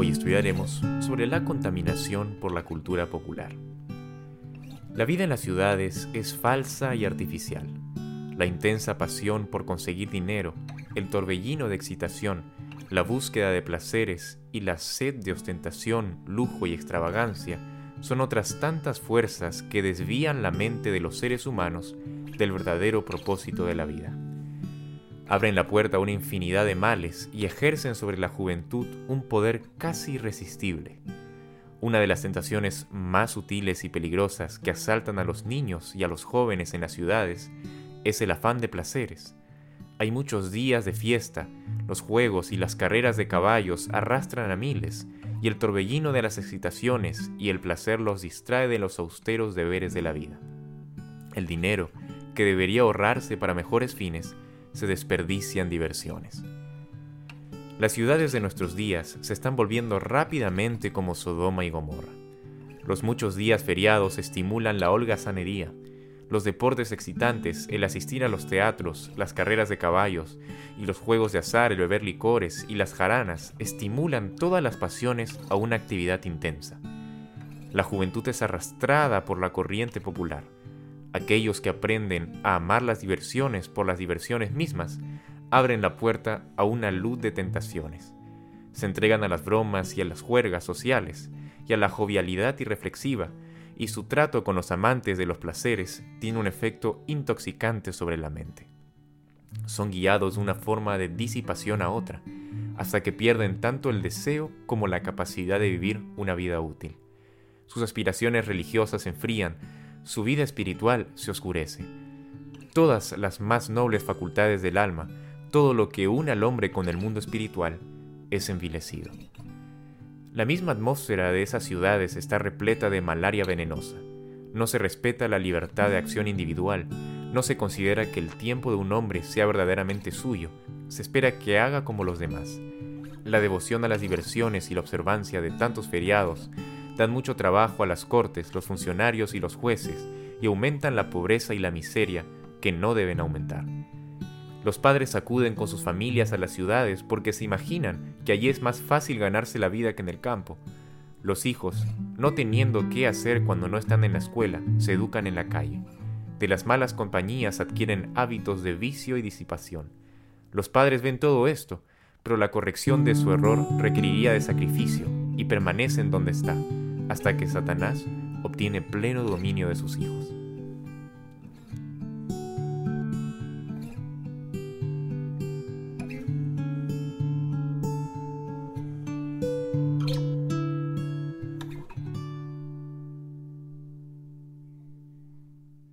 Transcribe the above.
Hoy estudiaremos sobre la contaminación por la cultura popular. La vida en las ciudades es falsa y artificial. La intensa pasión por conseguir dinero, el torbellino de excitación, la búsqueda de placeres y la sed de ostentación, lujo y extravagancia son otras tantas fuerzas que desvían la mente de los seres humanos del verdadero propósito de la vida abren la puerta a una infinidad de males y ejercen sobre la juventud un poder casi irresistible. Una de las tentaciones más sutiles y peligrosas que asaltan a los niños y a los jóvenes en las ciudades es el afán de placeres. Hay muchos días de fiesta, los juegos y las carreras de caballos arrastran a miles, y el torbellino de las excitaciones y el placer los distrae de los austeros deberes de la vida. El dinero, que debería ahorrarse para mejores fines, se desperdician diversiones. Las ciudades de nuestros días se están volviendo rápidamente como Sodoma y Gomorra. Los muchos días feriados estimulan la holgazanería, los deportes excitantes, el asistir a los teatros, las carreras de caballos y los juegos de azar, el beber licores y las jaranas estimulan todas las pasiones a una actividad intensa. La juventud es arrastrada por la corriente popular Aquellos que aprenden a amar las diversiones por las diversiones mismas abren la puerta a una luz de tentaciones. Se entregan a las bromas y a las juergas sociales y a la jovialidad irreflexiva, y su trato con los amantes de los placeres tiene un efecto intoxicante sobre la mente. Son guiados de una forma de disipación a otra, hasta que pierden tanto el deseo como la capacidad de vivir una vida útil. Sus aspiraciones religiosas se enfrían, su vida espiritual se oscurece. Todas las más nobles facultades del alma, todo lo que une al hombre con el mundo espiritual, es envilecido. La misma atmósfera de esas ciudades está repleta de malaria venenosa. No se respeta la libertad de acción individual, no se considera que el tiempo de un hombre sea verdaderamente suyo, se espera que haga como los demás. La devoción a las diversiones y la observancia de tantos feriados dan mucho trabajo a las cortes, los funcionarios y los jueces, y aumentan la pobreza y la miseria que no deben aumentar. Los padres acuden con sus familias a las ciudades porque se imaginan que allí es más fácil ganarse la vida que en el campo. Los hijos, no teniendo qué hacer cuando no están en la escuela, se educan en la calle. De las malas compañías adquieren hábitos de vicio y disipación. Los padres ven todo esto, pero la corrección de su error requeriría de sacrificio y permanecen donde está hasta que Satanás obtiene pleno dominio de sus hijos.